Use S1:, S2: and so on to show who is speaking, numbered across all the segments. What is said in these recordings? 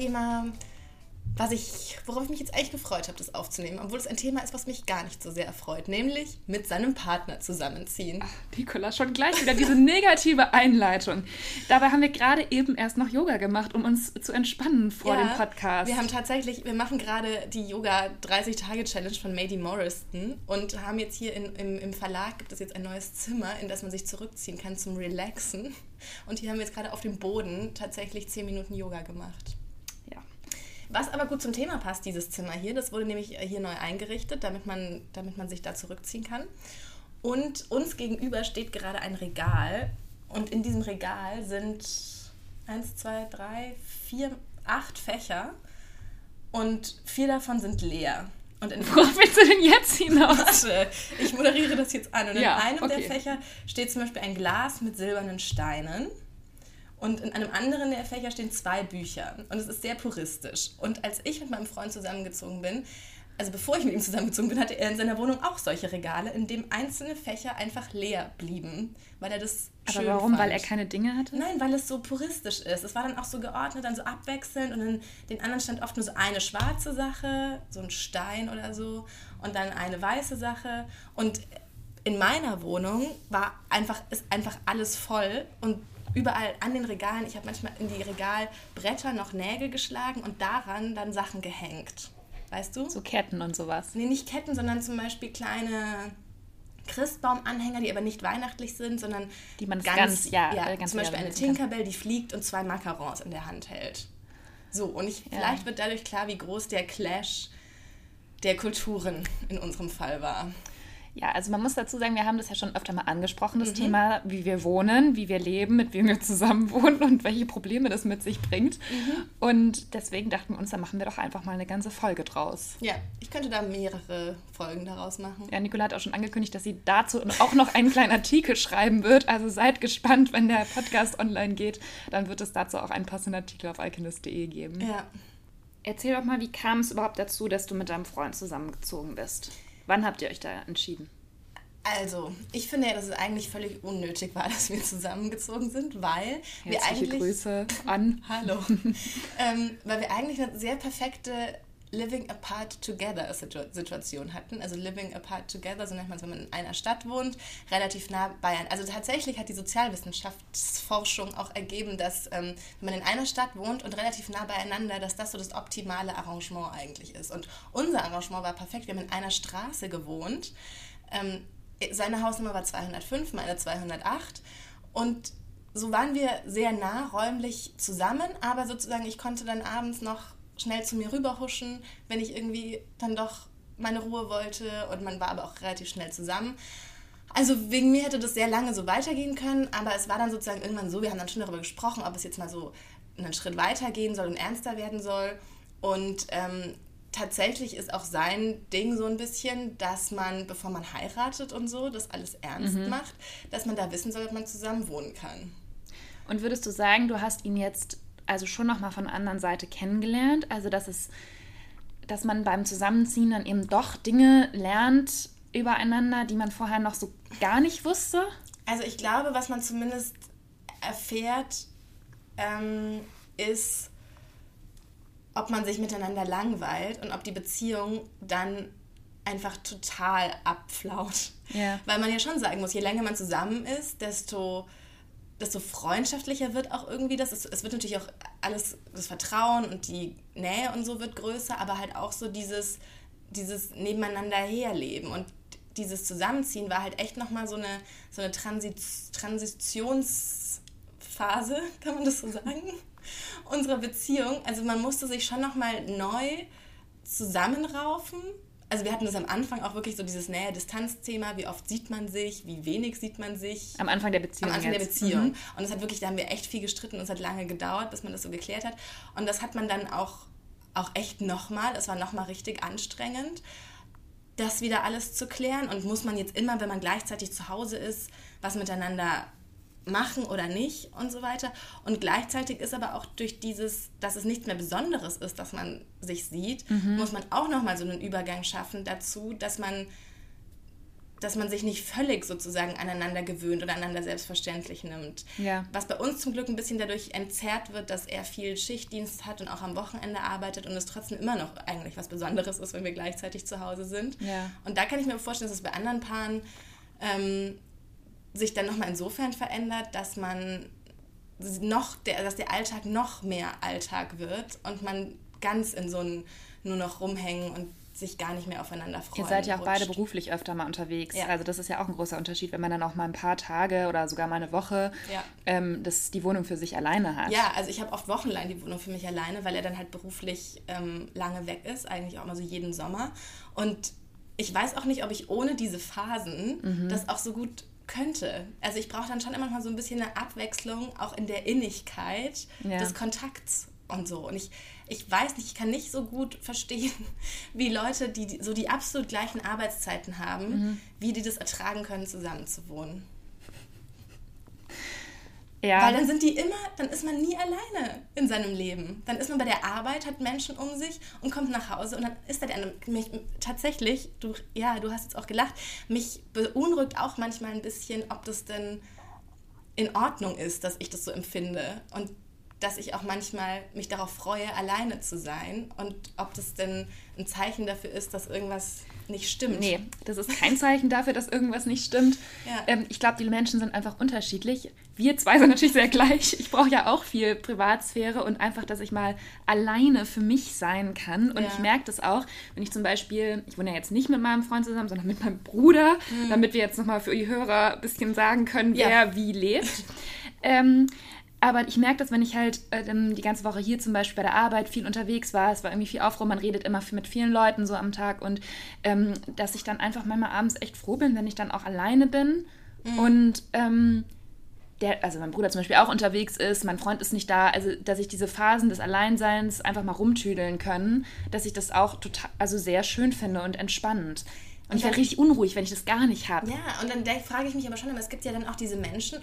S1: Thema, was ich, worauf ich mich jetzt eigentlich gefreut habe, das aufzunehmen, obwohl es ein Thema ist, was mich gar nicht so sehr erfreut, nämlich mit seinem Partner zusammenziehen.
S2: Ach, Nicola, schon gleich wieder diese negative Einleitung. Dabei haben wir gerade eben erst noch Yoga gemacht, um uns zu entspannen vor ja, dem Podcast.
S1: Wir haben tatsächlich, wir machen gerade die Yoga 30-Tage-Challenge von Mady Morrison und haben jetzt hier in, im, im Verlag, gibt es jetzt ein neues Zimmer, in das man sich zurückziehen kann zum Relaxen. Und hier haben wir jetzt gerade auf dem Boden tatsächlich 10 Minuten Yoga gemacht. Was aber gut zum Thema passt, dieses Zimmer hier, das wurde nämlich äh, hier neu eingerichtet, damit man, damit man sich da zurückziehen kann. Und uns gegenüber steht gerade ein Regal. Und in diesem Regal sind eins, zwei, drei, vier, acht Fächer. Und vier davon sind leer. Und in
S2: Worauf willst du denn jetzt hinaus?
S1: Warte, ich moderiere das jetzt an. Und in einem okay. der Fächer steht zum Beispiel ein Glas mit silbernen Steinen. Und in einem anderen der Fächer stehen zwei Bücher. Und es ist sehr puristisch. Und als ich mit meinem Freund zusammengezogen bin, also bevor ich mit ihm zusammengezogen bin, hatte er in seiner Wohnung auch solche Regale, in denen einzelne Fächer einfach leer blieben, weil er das
S2: Aber warum? Fand. Weil er keine Dinge hatte?
S1: Nein, weil es so puristisch ist. Es war dann auch so geordnet, dann so abwechselnd und in den anderen stand oft nur so eine schwarze Sache, so ein Stein oder so und dann eine weiße Sache und in meiner Wohnung war einfach ist einfach alles voll und überall an den Regalen, ich habe manchmal in die Regalbretter noch Nägel geschlagen und daran dann Sachen gehängt. Weißt du?
S2: So Ketten und sowas.
S1: Nee, nicht Ketten, sondern zum Beispiel kleine Christbaumanhänger, die aber nicht weihnachtlich sind, sondern
S2: die man ganz, ganz ja,
S1: ja ganz zum Beispiel eine Tinkerbell, die fliegt und zwei Macarons in der Hand hält. So, und ich, ja. vielleicht wird dadurch klar, wie groß der Clash der Kulturen in unserem Fall war.
S2: Ja, also man muss dazu sagen, wir haben das ja schon öfter mal angesprochen, das mhm. Thema, wie wir wohnen, wie wir leben, mit wem wir zusammen wohnen und welche Probleme das mit sich bringt. Mhm. Und deswegen dachten wir uns, da machen wir doch einfach mal eine ganze Folge draus.
S1: Ja, ich könnte da mehrere Folgen daraus machen.
S2: Ja, Nicola hat auch schon angekündigt, dass sie dazu auch noch einen kleinen Artikel schreiben wird. Also seid gespannt, wenn der Podcast online geht, dann wird es dazu auch einen passenden Artikel auf alchemist.de geben. Ja. Erzähl doch mal, wie kam es überhaupt dazu, dass du mit deinem Freund zusammengezogen bist? Wann habt ihr euch da entschieden?
S1: Also, ich finde ja, dass es eigentlich völlig unnötig war, dass wir zusammengezogen sind, weil Herzliche wir eigentlich.
S2: Grüße an.
S1: Hallo. ähm, weil wir eigentlich eine sehr perfekte Living Apart Together Situation hatten. Also Living Apart Together, so nennt man es, wenn man in einer Stadt wohnt, relativ nah einem. Also tatsächlich hat die Sozialwissenschaftsforschung auch ergeben, dass ähm, wenn man in einer Stadt wohnt und relativ nah beieinander, dass das so das optimale Arrangement eigentlich ist. Und unser Arrangement war perfekt. Wir haben in einer Straße gewohnt. Ähm, seine Hausnummer war 205, meine 208. Und so waren wir sehr nah räumlich zusammen, aber sozusagen ich konnte dann abends noch schnell zu mir rüberhuschen, wenn ich irgendwie dann doch meine Ruhe wollte und man war aber auch relativ schnell zusammen. Also wegen mir hätte das sehr lange so weitergehen können, aber es war dann sozusagen irgendwann so, wir haben dann schon darüber gesprochen, ob es jetzt mal so einen Schritt weitergehen soll und ernster werden soll. Und ähm, tatsächlich ist auch sein Ding so ein bisschen, dass man, bevor man heiratet und so, das alles ernst mhm. macht, dass man da wissen soll, ob man zusammen wohnen kann.
S2: Und würdest du sagen, du hast ihn jetzt also schon nochmal von der anderen Seite kennengelernt. Also dass es, dass man beim Zusammenziehen dann eben doch Dinge lernt übereinander, die man vorher noch so gar nicht wusste.
S1: Also ich glaube, was man zumindest erfährt, ähm, ist, ob man sich miteinander langweilt und ob die Beziehung dann einfach total abflaut. Ja. Weil man ja schon sagen muss, je länger man zusammen ist, desto desto freundschaftlicher wird auch irgendwie das. Es, es, wird natürlich auch alles, das Vertrauen und die Nähe und so wird größer, aber halt auch so dieses, dieses Nebeneinander herleben. Und dieses Zusammenziehen war halt echt nochmal so eine, so eine Transit Transitionsphase, kann man das so sagen, unserer Beziehung. Also man musste sich schon nochmal neu zusammenraufen also wir hatten das am Anfang auch wirklich so dieses Nähe-Distanz-Thema, wie oft sieht man sich, wie wenig sieht man sich.
S2: Am Anfang der Beziehung.
S1: Am Anfang jetzt. der Beziehung. Mhm. Und es hat wirklich, da haben wir echt viel gestritten und es hat lange gedauert, bis man das so geklärt hat. Und das hat man dann auch, auch echt nochmal, es war nochmal richtig anstrengend, das wieder alles zu klären. Und muss man jetzt immer, wenn man gleichzeitig zu Hause ist, was miteinander machen oder nicht und so weiter. Und gleichzeitig ist aber auch durch dieses, dass es nichts mehr Besonderes ist, dass man sich sieht, mhm. muss man auch nochmal so einen Übergang schaffen dazu, dass man dass man sich nicht völlig sozusagen aneinander gewöhnt oder aneinander selbstverständlich nimmt. Ja. Was bei uns zum Glück ein bisschen dadurch entzerrt wird, dass er viel Schichtdienst hat und auch am Wochenende arbeitet und es trotzdem immer noch eigentlich was Besonderes ist, wenn wir gleichzeitig zu Hause sind. Ja. Und da kann ich mir vorstellen, dass es bei anderen Paaren ähm, sich dann nochmal insofern verändert, dass man noch, der, dass der Alltag noch mehr Alltag wird und man ganz in so ein nur noch rumhängen und sich gar nicht mehr aufeinander freuen.
S2: Ihr seid ja auch rutscht. beide beruflich öfter mal unterwegs. Ja. Also das ist ja auch ein großer Unterschied, wenn man dann auch mal ein paar Tage oder sogar mal eine Woche ja. ähm, das, die Wohnung für sich alleine hat.
S1: Ja, also ich habe oft wochenlang die Wohnung für mich alleine, weil er dann halt beruflich ähm, lange weg ist, eigentlich auch mal so jeden Sommer. Und ich weiß auch nicht, ob ich ohne diese Phasen mhm. das auch so gut könnte. Also ich brauche dann schon immer mal so ein bisschen eine Abwechslung, auch in der Innigkeit ja. des Kontakts und so. Und ich, ich weiß nicht, ich kann nicht so gut verstehen, wie Leute, die so die absolut gleichen Arbeitszeiten haben, mhm. wie die das ertragen können, zusammen zu wohnen. Ja. Weil dann sind die immer, dann ist man nie alleine in seinem Leben. Dann ist man bei der Arbeit, hat Menschen um sich und kommt nach Hause und dann ist da der mich tatsächlich, du, ja, du hast jetzt auch gelacht, mich beunruhigt auch manchmal ein bisschen, ob das denn in Ordnung ist, dass ich das so empfinde. Und dass ich auch manchmal mich darauf freue, alleine zu sein und ob das denn ein Zeichen dafür ist, dass irgendwas nicht stimmt.
S2: Nee, das ist kein Zeichen dafür, dass irgendwas nicht stimmt. Ja. Ähm, ich glaube, die Menschen sind einfach unterschiedlich. Wir zwei sind natürlich sehr gleich. Ich brauche ja auch viel Privatsphäre und einfach, dass ich mal alleine für mich sein kann. Und ja. ich merke das auch, wenn ich zum Beispiel, ich wohne ja jetzt nicht mit meinem Freund zusammen, sondern mit meinem Bruder, mhm. damit wir jetzt nochmal für die Hörer ein bisschen sagen können, wer ja. wie lebt. ähm, aber ich merke das, wenn ich halt äh, die ganze Woche hier zum Beispiel bei der Arbeit viel unterwegs war, es war irgendwie viel Aufruhr, man redet immer mit vielen Leuten so am Tag und ähm, dass ich dann einfach manchmal abends echt froh bin, wenn ich dann auch alleine bin mhm. und ähm, der, also mein Bruder zum Beispiel auch unterwegs ist, mein Freund ist nicht da, also dass ich diese Phasen des Alleinseins einfach mal rumtüdeln können, dass ich das auch total, also sehr schön finde und entspannend. Und, und ich werde richtig unruhig, wenn ich das gar nicht habe.
S1: Ja, und dann frage ich mich aber schon, aber es gibt ja dann auch diese Menschen,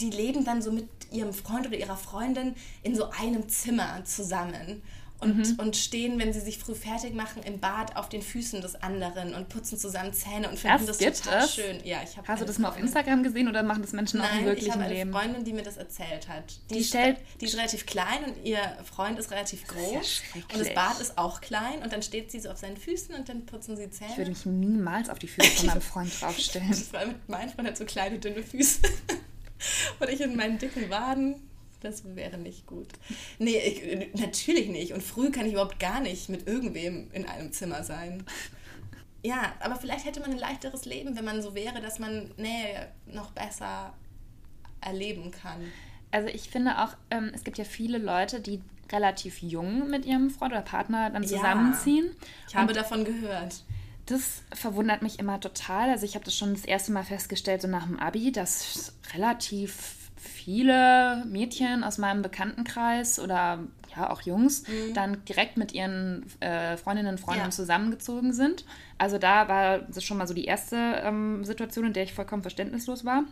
S1: die leben dann so mit ihrem Freund oder ihrer Freundin in so einem Zimmer zusammen und, mhm. und stehen, wenn sie sich früh fertig machen, im Bad auf den Füßen des anderen und putzen zusammen Zähne und finden das, das total es? schön.
S2: Ja, ich Hast du das mal auf Instagram gesehen oder machen das Menschen Nein, auch im wirklichen
S1: Leben? ich habe eine Freundin, die mir das erzählt hat. Die, die, stellt, die ist relativ klein und ihr Freund ist relativ groß. Ja und das Bad ist auch klein und dann steht sie so auf seinen Füßen und dann putzen sie Zähne.
S2: Ich würde mich niemals auf die Füße von meinem Freund draufstellen.
S1: das war mit mein Freund hat so kleine, dünne Füße. und ich in meinen dicken Waden. Das wäre nicht gut. Nee, ich, natürlich nicht. Und früh kann ich überhaupt gar nicht mit irgendwem in einem Zimmer sein. Ja, aber vielleicht hätte man ein leichteres Leben, wenn man so wäre, dass man Nähe noch besser erleben kann.
S2: Also ich finde auch, ähm, es gibt ja viele Leute, die relativ jung mit ihrem Freund oder Partner dann zusammenziehen. Ja,
S1: ich habe davon gehört.
S2: Das verwundert mich immer total. Also ich habe das schon das erste Mal festgestellt, so nach dem ABI, dass relativ viele Mädchen aus meinem Bekanntenkreis oder ja auch Jungs mhm. dann direkt mit ihren äh, Freundinnen und Freunden ja. zusammengezogen sind. Also da war das schon mal so die erste ähm, Situation, in der ich vollkommen verständnislos war,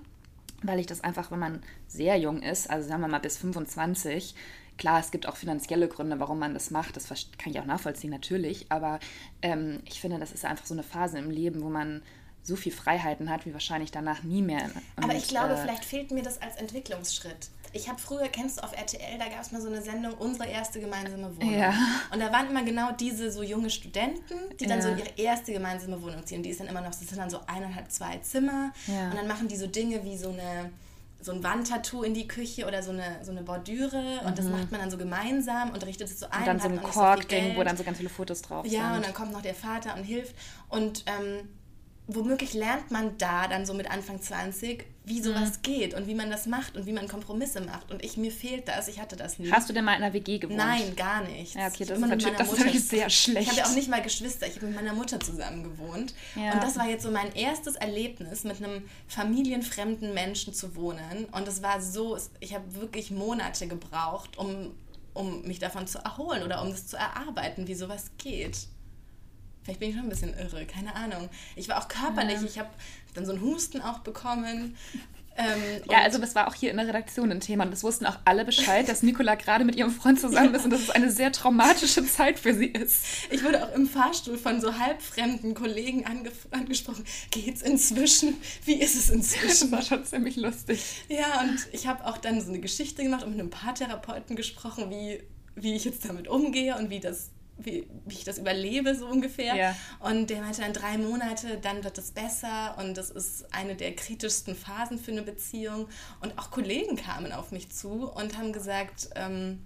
S2: weil ich das einfach, wenn man sehr jung ist, also sagen wir mal bis 25, Klar, es gibt auch finanzielle Gründe, warum man das macht. Das kann ich auch nachvollziehen, natürlich. Aber ähm, ich finde, das ist einfach so eine Phase im Leben, wo man so viel Freiheiten hat, wie wahrscheinlich danach nie mehr.
S1: Und, Aber ich glaube, äh, vielleicht fehlt mir das als Entwicklungsschritt. Ich habe früher, kennst du auf RTL, da gab es mal so eine Sendung, unsere erste gemeinsame Wohnung. Ja. Und da waren immer genau diese so junge Studenten, die dann ja. so in ihre erste gemeinsame Wohnung ziehen. Die ist dann immer noch, das sind dann so eineinhalb, zwei Zimmer. Ja. Und dann machen die so Dinge wie so eine so ein Wandtattoo in die Küche oder so eine, so eine Bordüre und mhm. das macht man dann so gemeinsam und richtet es so ein. Und
S2: dann so ein Kork-Ding, so wo dann so ganz viele Fotos drauf
S1: ja, sind. Ja, und dann kommt noch der Vater und hilft. Und ähm, womöglich lernt man da dann so mit Anfang 20, wie sowas mhm. geht und wie man das macht und wie man Kompromisse macht. Und ich, mir fehlt das, ich hatte das
S2: nie. Hast du denn mal in einer WG gewohnt?
S1: Nein, gar nicht.
S2: Ja, okay, das ist natürlich, das ist sehr schlecht.
S1: Ich habe ja auch nicht mal Geschwister, ich habe mit meiner Mutter zusammen gewohnt. Ja. Und das war jetzt so mein erstes Erlebnis, mit einem familienfremden Menschen zu wohnen. Und es war so, ich habe wirklich Monate gebraucht, um, um mich davon zu erholen oder um das zu erarbeiten, wie sowas geht. Vielleicht bin ich schon ein bisschen irre, keine Ahnung. Ich war auch körperlich, ja. ich habe dann so einen Husten auch bekommen.
S2: Ähm, ja, also das war auch hier in der Redaktion ein Thema und es wussten auch alle Bescheid, dass Nicola gerade mit ihrem Freund zusammen ist und dass es eine sehr traumatische Zeit für sie ist.
S1: Ich wurde auch im Fahrstuhl von so halbfremden Kollegen ange angesprochen. Geht's inzwischen? Wie ist es inzwischen?
S2: Das war schon ziemlich lustig.
S1: Ja, und ich habe auch dann so eine Geschichte gemacht und mit einem Paartherapeuten gesprochen, wie, wie ich jetzt damit umgehe und wie das wie, wie ich das überlebe, so ungefähr. Ja. Und der meinte dann drei Monate, dann wird es besser und das ist eine der kritischsten Phasen für eine Beziehung. Und auch Kollegen kamen auf mich zu und haben gesagt, ähm,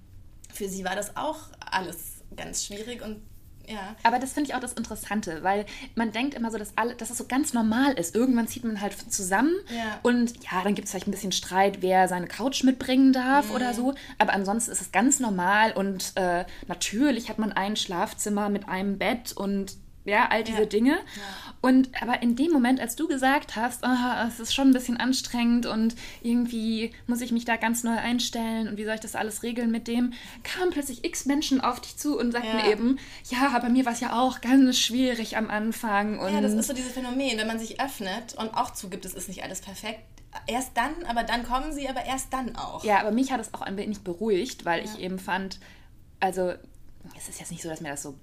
S1: für sie war das auch alles ganz schwierig und ja.
S2: Aber das finde ich auch das Interessante, weil man denkt immer so, dass, alle, dass es so ganz normal ist. Irgendwann zieht man halt zusammen ja. und ja, dann gibt es vielleicht ein bisschen Streit, wer seine Couch mitbringen darf mhm. oder so. Aber ansonsten ist es ganz normal und äh, natürlich hat man ein Schlafzimmer mit einem Bett und ja, all diese ja. Dinge. Ja. Und aber in dem Moment, als du gesagt hast, oh, es ist schon ein bisschen anstrengend und irgendwie muss ich mich da ganz neu einstellen und wie soll ich das alles regeln mit dem, kamen plötzlich x Menschen auf dich zu und sagten ja. eben, ja, bei mir war es ja auch ganz schwierig am Anfang.
S1: Und ja, das ist so dieses Phänomen, wenn man sich öffnet und auch zugibt, es ist nicht alles perfekt, erst dann, aber dann kommen sie, aber erst dann auch.
S2: Ja, aber mich hat es auch ein wenig beruhigt, weil ja. ich eben fand, also es ist jetzt nicht so, dass mir das so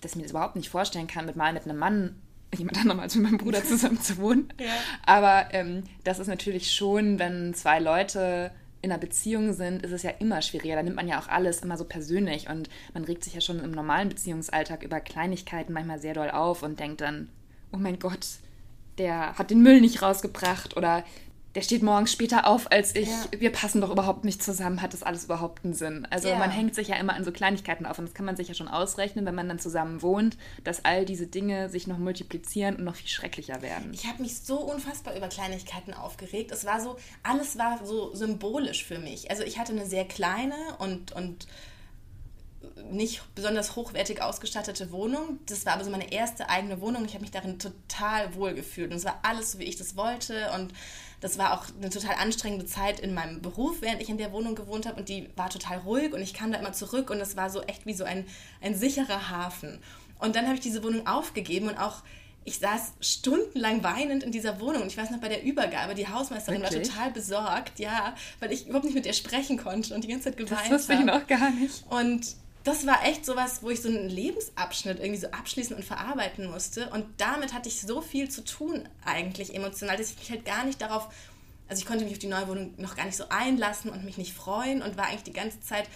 S2: dass ich mir das überhaupt nicht vorstellen kann, mit mal mit einem Mann jemand anderem als mit meinem Bruder zusammen zu wohnen. Ja. Aber ähm, das ist natürlich schon, wenn zwei Leute in einer Beziehung sind, ist es ja immer schwieriger. Da nimmt man ja auch alles immer so persönlich und man regt sich ja schon im normalen Beziehungsalltag über Kleinigkeiten manchmal sehr doll auf und denkt dann, oh mein Gott, der hat den Müll nicht rausgebracht oder der steht morgens später auf als ich, ja. wir passen doch überhaupt nicht zusammen, hat das alles überhaupt einen Sinn? Also ja. man hängt sich ja immer an so Kleinigkeiten auf und das kann man sich ja schon ausrechnen, wenn man dann zusammen wohnt, dass all diese Dinge sich noch multiplizieren und noch viel schrecklicher werden.
S1: Ich habe mich so unfassbar über Kleinigkeiten aufgeregt. Es war so, alles war so symbolisch für mich. Also ich hatte eine sehr kleine und, und nicht besonders hochwertig ausgestattete Wohnung. Das war aber so meine erste eigene Wohnung. Ich habe mich darin total wohl gefühlt und es war alles so, wie ich das wollte und das war auch eine total anstrengende Zeit in meinem Beruf, während ich in der Wohnung gewohnt habe und die war total ruhig und ich kam da immer zurück und das war so echt wie so ein, ein sicherer Hafen. Und dann habe ich diese Wohnung aufgegeben und auch ich saß stundenlang weinend in dieser Wohnung. Und ich weiß noch bei der Übergabe, die Hausmeisterin Wirklich? war total besorgt, ja, weil ich überhaupt nicht mit ihr sprechen konnte und die ganze Zeit geweint habe. Das wusste ich noch gar nicht. Und das war echt sowas, wo ich so einen Lebensabschnitt irgendwie so abschließen und verarbeiten musste. Und damit hatte ich so viel zu tun, eigentlich emotional, dass ich mich halt gar nicht darauf, also ich konnte mich auf die neue Wohnung noch gar nicht so einlassen und mich nicht freuen und war eigentlich die ganze Zeit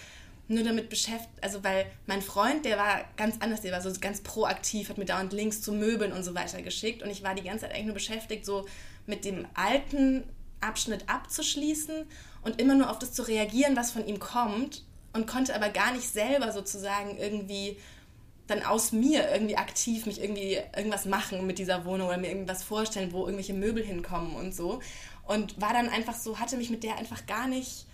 S1: nur damit beschäftigt, also weil mein Freund, der war ganz anders, der war so ganz proaktiv, hat mir dauernd Links zu Möbeln und so weiter geschickt. Und ich war die ganze Zeit eigentlich nur beschäftigt, so mit dem alten Abschnitt abzuschließen und immer nur auf das zu reagieren, was von ihm kommt und konnte aber gar nicht selber sozusagen irgendwie dann aus mir irgendwie aktiv mich irgendwie irgendwas machen mit dieser Wohnung oder mir irgendwas vorstellen, wo irgendwelche Möbel hinkommen und so. Und war dann einfach so, hatte mich mit der einfach gar nicht.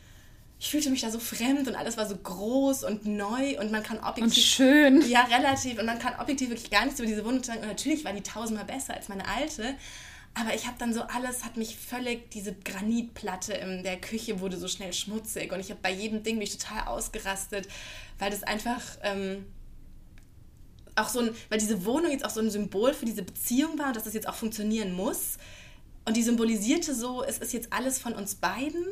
S1: Ich fühlte mich da so fremd und alles war so groß und neu und man kann objektiv. Und schön. Ja, relativ. Und man kann objektiv wirklich gar nichts über diese Wohnung sagen. Und natürlich war die tausendmal besser als meine alte. Aber ich habe dann so alles, hat mich völlig, diese Granitplatte in der Küche wurde so schnell schmutzig und ich habe bei jedem Ding mich total ausgerastet, weil das einfach ähm, auch so ein, weil diese Wohnung jetzt auch so ein Symbol für diese Beziehung war und dass das jetzt auch funktionieren muss. Und die symbolisierte so, es ist jetzt alles von uns beiden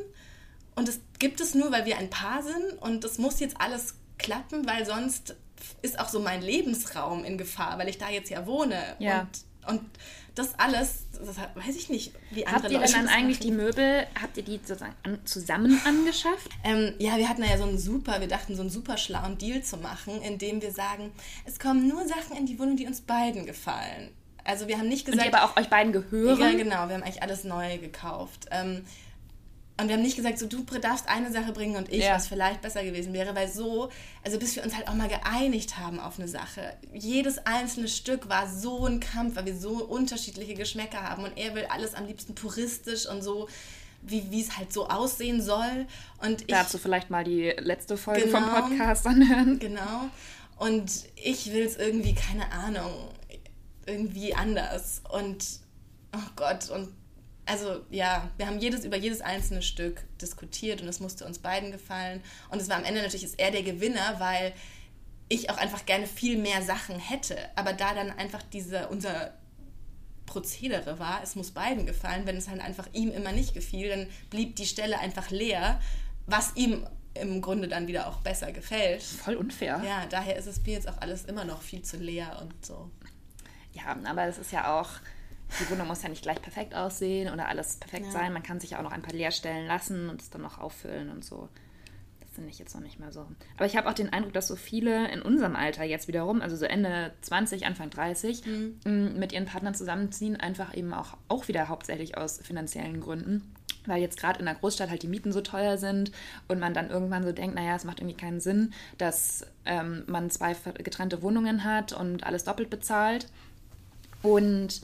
S1: und es gibt es nur, weil wir ein Paar sind und es muss jetzt alles klappen, weil sonst ist auch so mein Lebensraum in Gefahr, weil ich da jetzt ja wohne. Ja. Und, und das alles, das weiß ich nicht, wie
S2: andere Habt ihr Leute denn dann eigentlich die Möbel, habt ihr die sozusagen an, zusammen angeschafft?
S1: Ähm, ja, wir hatten ja so einen super, wir dachten so einen super schlauen Deal zu machen, indem wir sagen, es kommen nur Sachen in die Wohnung, die uns beiden gefallen. Also wir haben nicht gesagt...
S2: Und die aber auch euch beiden gehören? Ja,
S1: genau, wir haben eigentlich alles neu gekauft. Ähm, und wir haben nicht gesagt, so du darfst eine Sache bringen und ich, ja. was vielleicht besser gewesen wäre, weil so, also bis wir uns halt auch mal geeinigt haben auf eine Sache. Jedes einzelne Stück war so ein Kampf, weil wir so unterschiedliche Geschmäcker haben und er will alles am liebsten puristisch und so, wie es halt so aussehen soll. Und
S2: Dazu vielleicht mal die letzte Folge genau, vom Podcast anhören.
S1: Genau. Und ich will es irgendwie, keine Ahnung, irgendwie anders. Und oh Gott, und also ja, wir haben jedes über jedes einzelne Stück diskutiert und es musste uns beiden gefallen. Und es war am Ende natürlich ist er der Gewinner, weil ich auch einfach gerne viel mehr Sachen hätte. Aber da dann einfach diese, unser Prozedere war. Es muss beiden gefallen. Wenn es halt einfach ihm immer nicht gefiel, dann blieb die Stelle einfach leer, was ihm im Grunde dann wieder auch besser gefällt.
S2: Voll unfair.
S1: Ja, daher ist es mir jetzt auch alles immer noch viel zu leer und so.
S2: Ja, aber es ist ja auch, die Wohnung muss ja nicht gleich perfekt aussehen oder alles perfekt ja. sein. Man kann sich ja auch noch ein paar Leerstellen lassen und es dann noch auffüllen und so. Das finde ich jetzt noch nicht mehr so. Aber ich habe auch den Eindruck, dass so viele in unserem Alter jetzt wiederum, also so Ende 20, Anfang 30, mhm. mit ihren Partnern zusammenziehen, einfach eben auch, auch wieder hauptsächlich aus finanziellen Gründen weil jetzt gerade in der Großstadt halt die Mieten so teuer sind und man dann irgendwann so denkt, naja, es macht irgendwie keinen Sinn, dass ähm, man zwei getrennte Wohnungen hat und alles doppelt bezahlt. Und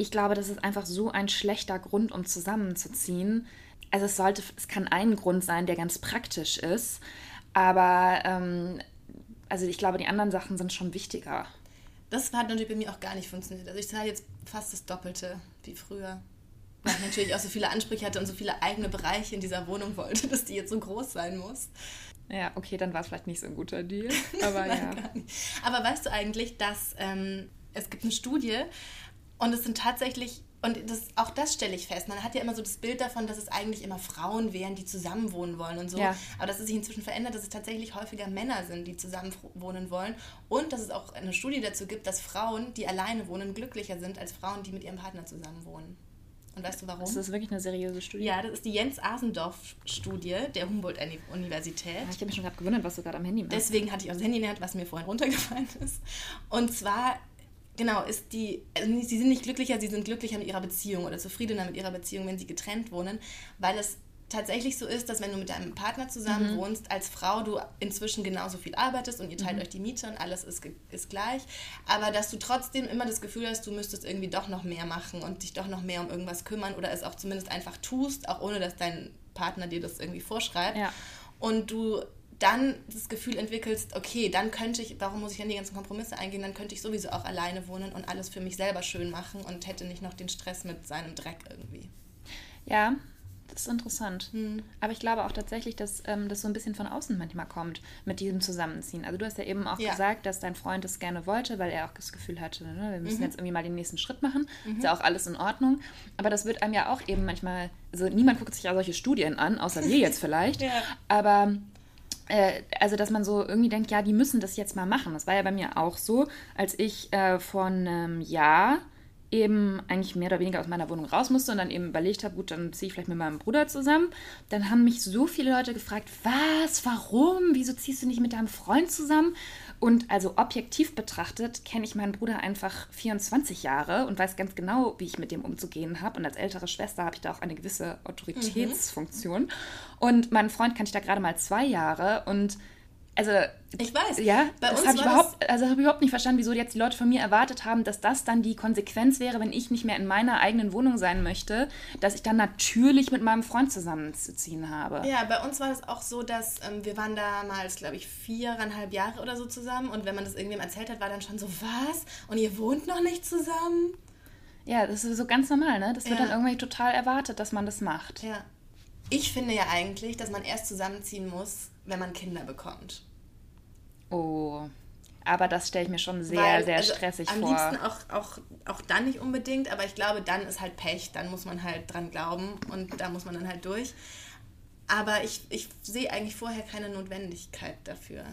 S2: ich glaube, das ist einfach so ein schlechter Grund, um zusammenzuziehen. Also es sollte, es kann ein Grund sein, der ganz praktisch ist, aber ähm, also ich glaube, die anderen Sachen sind schon wichtiger.
S1: Das hat natürlich bei mir auch gar nicht funktioniert. Also ich zahle jetzt fast das Doppelte wie früher. Weil ich natürlich auch so viele Ansprüche hatte und so viele eigene Bereiche in dieser Wohnung wollte, dass die jetzt so groß sein muss.
S2: Ja, okay, dann war es vielleicht nicht so ein guter Deal. Aber
S1: Nein, ja. Aber weißt du eigentlich, dass ähm, es gibt eine Studie, und es sind tatsächlich, und das, auch das stelle ich fest, man hat ja immer so das Bild davon, dass es eigentlich immer Frauen wären, die zusammenwohnen wollen und so. Ja. Aber dass es sich inzwischen verändert, dass es tatsächlich häufiger Männer sind, die zusammenwohnen wollen. Und dass es auch eine Studie dazu gibt, dass Frauen, die alleine wohnen, glücklicher sind als Frauen, die mit ihrem Partner zusammenwohnen. Und weißt du warum?
S2: Ist das wirklich eine seriöse Studie?
S1: Ja, das ist die Jens Asendorf-Studie der Humboldt-Universität. Ja,
S2: ich habe mich schon gerade gewundert, was du gerade am Handy
S1: machst. Deswegen hatte ich auch das Handy in der Hand, was mir vorhin runtergefallen ist. Und zwar genau, ist die, also sie sind nicht glücklicher, sie sind glücklicher mit ihrer Beziehung oder zufriedener mit ihrer Beziehung, wenn sie getrennt wohnen, weil es tatsächlich so ist, dass wenn du mit deinem Partner zusammen mhm. wohnst, als Frau du inzwischen genauso viel arbeitest und ihr teilt mhm. euch die Miete und alles ist, ist gleich, aber dass du trotzdem immer das Gefühl hast, du müsstest irgendwie doch noch mehr machen und dich doch noch mehr um irgendwas kümmern oder es auch zumindest einfach tust, auch ohne dass dein Partner dir das irgendwie vorschreibt. Ja. Und du dann das Gefühl entwickelst, okay, dann könnte ich, warum muss ich dann die ganzen Kompromisse eingehen, dann könnte ich sowieso auch alleine wohnen und alles für mich selber schön machen und hätte nicht noch den Stress mit seinem Dreck irgendwie.
S2: Ja, das ist interessant. Hm. Aber ich glaube auch tatsächlich, dass ähm, das so ein bisschen von außen manchmal kommt mit diesem Zusammenziehen. Also du hast ja eben auch ja. gesagt, dass dein Freund es gerne wollte, weil er auch das Gefühl hatte, ne, wir müssen mhm. jetzt irgendwie mal den nächsten Schritt machen. Mhm. Ist ja auch alles in Ordnung. Aber das wird einem ja auch eben manchmal, also niemand guckt sich ja solche Studien an, außer wir jetzt vielleicht. ja. Aber also dass man so irgendwie denkt, ja, die müssen das jetzt mal machen. Das war ja bei mir auch so, als ich äh, vor einem Jahr eben eigentlich mehr oder weniger aus meiner Wohnung raus musste und dann eben überlegt habe, gut, dann ziehe ich vielleicht mit meinem Bruder zusammen. Dann haben mich so viele Leute gefragt, was, warum, wieso ziehst du nicht mit deinem Freund zusammen? Und also objektiv betrachtet kenne ich meinen Bruder einfach 24 Jahre und weiß ganz genau, wie ich mit dem umzugehen habe. Und als ältere Schwester habe ich da auch eine gewisse Autoritätsfunktion. Mhm. Und meinen Freund kannte ich da gerade mal zwei Jahre und also
S1: ich weiß.
S2: Ja, bei das habe ich überhaupt, also habe ich überhaupt nicht verstanden, wieso jetzt die Leute von mir erwartet haben, dass das dann die Konsequenz wäre, wenn ich nicht mehr in meiner eigenen Wohnung sein möchte, dass ich dann natürlich mit meinem Freund zusammenzuziehen habe.
S1: Ja, bei uns war das auch so, dass ähm, wir waren damals, glaube ich, viereinhalb Jahre oder so zusammen und wenn man das irgendwem erzählt hat, war dann schon so, was? Und ihr wohnt noch nicht zusammen?
S2: Ja, das ist so ganz normal, ne? Das wird ja. dann irgendwie total erwartet, dass man das macht.
S1: Ja. Ich finde ja eigentlich, dass man erst zusammenziehen muss, wenn man Kinder bekommt.
S2: Oh. Aber das stelle ich mir schon sehr, Weil, sehr also stressig
S1: am vor. Am liebsten auch, auch, auch dann nicht unbedingt, aber ich glaube, dann ist halt Pech. Dann muss man halt dran glauben und da muss man dann halt durch. Aber ich, ich sehe eigentlich vorher keine Notwendigkeit dafür.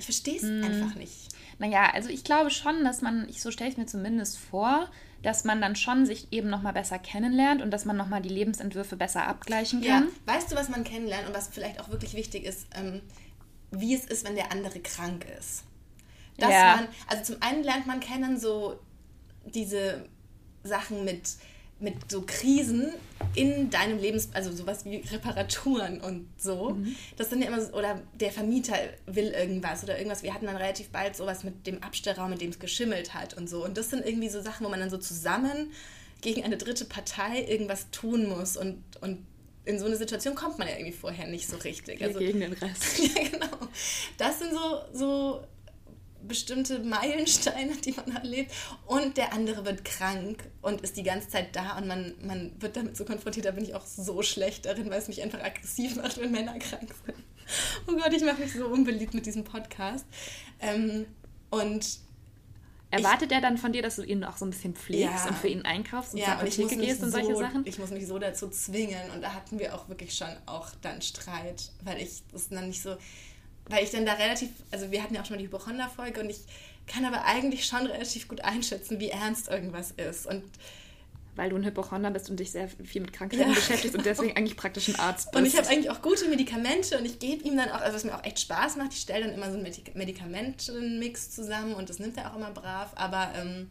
S1: Ich verstehe es hm. einfach nicht.
S2: Naja, also ich glaube schon, dass man, ich, so stelle ich mir zumindest vor, dass man dann schon sich eben nochmal besser kennenlernt und dass man nochmal die Lebensentwürfe besser abgleichen kann.
S1: Ja, weißt du, was man kennenlernt und was vielleicht auch wirklich wichtig ist? Ähm, wie es ist, wenn der andere krank ist. Dass ja. man, also zum einen lernt man kennen so diese Sachen mit, mit so Krisen in deinem Lebens, also sowas wie Reparaturen und so. Mhm. Das sind ja immer so, oder der Vermieter will irgendwas oder irgendwas. Wir hatten dann relativ bald sowas mit dem Abstellraum, mit dem es geschimmelt hat und so. Und das sind irgendwie so Sachen, wo man dann so zusammen gegen eine dritte Partei irgendwas tun muss und, und in so eine Situation kommt man ja irgendwie vorher nicht so richtig.
S2: Also, gegen den Rest.
S1: ja, genau. Das sind so, so bestimmte Meilensteine, die man erlebt. Und der andere wird krank und ist die ganze Zeit da und man, man wird damit so konfrontiert. Da bin ich auch so schlecht darin, weil es mich einfach aggressiv macht, wenn Männer krank sind. Oh Gott, ich mache mich so unbeliebt mit diesem Podcast. Ähm, und
S2: Erwartet ich, er dann von dir, dass du ihn auch so ein bisschen pflegst ja, und für ihn einkaufst und ja, zur Apotheke
S1: gehst und solche so, Sachen? Ich muss mich so dazu zwingen und da hatten wir auch wirklich schon auch dann Streit, weil ich das dann nicht so, weil ich dann da relativ, also wir hatten ja auch schon mal die Hypochonder-Folge und ich kann aber eigentlich schon relativ gut einschätzen, wie ernst irgendwas ist und
S2: weil du ein Hypochonder bist und dich sehr viel mit Krankheiten ja. beschäftigst und deswegen eigentlich praktisch ein Arzt
S1: bist. Und ich habe eigentlich auch gute Medikamente und ich gebe ihm dann auch, also was mir auch echt Spaß macht, ich stelle dann immer so einen Medikamentenmix zusammen und das nimmt er auch immer brav. Aber ähm,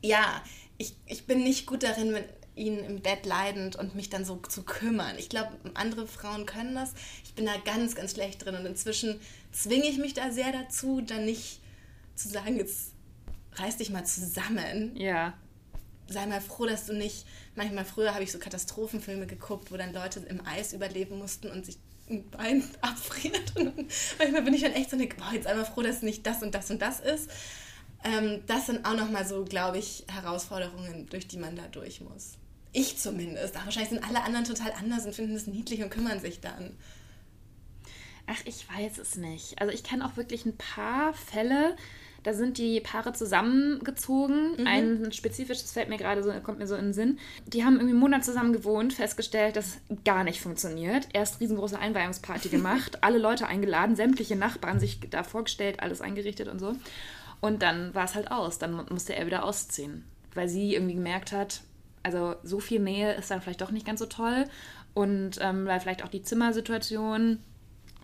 S1: ja, ich, ich bin nicht gut darin, mit ihn im Bett leidend und mich dann so zu kümmern. Ich glaube, andere Frauen können das. Ich bin da ganz, ganz schlecht drin und inzwischen zwinge ich mich da sehr dazu, dann nicht zu sagen, jetzt reiß dich mal zusammen. Ja sei mal froh, dass du nicht, manchmal früher habe ich so Katastrophenfilme geguckt, wo dann Leute im Eis überleben mussten und sich ein Bein abfriert. Und manchmal bin ich dann echt so, boah, jetzt einmal froh, dass nicht das und das und das ist. Ähm, das sind auch nochmal so, glaube ich, Herausforderungen, durch die man da durch muss. Ich zumindest. Ach, wahrscheinlich sind alle anderen total anders und finden es niedlich und kümmern sich dann.
S2: Ach, ich weiß es nicht. Also ich kenne auch wirklich ein paar Fälle, da sind die Paare zusammengezogen. Mhm. Ein spezifisches fällt mir gerade so, kommt mir so in den Sinn. Die haben irgendwie einen Monat zusammen gewohnt, festgestellt, dass es gar nicht funktioniert. Erst riesengroße Einweihungsparty gemacht, alle Leute eingeladen, sämtliche Nachbarn sich da vorgestellt, alles eingerichtet und so. Und dann war es halt aus. Dann musste er wieder ausziehen, weil sie irgendwie gemerkt hat, also so viel Nähe ist dann vielleicht doch nicht ganz so toll. Und ähm, weil vielleicht auch die Zimmersituation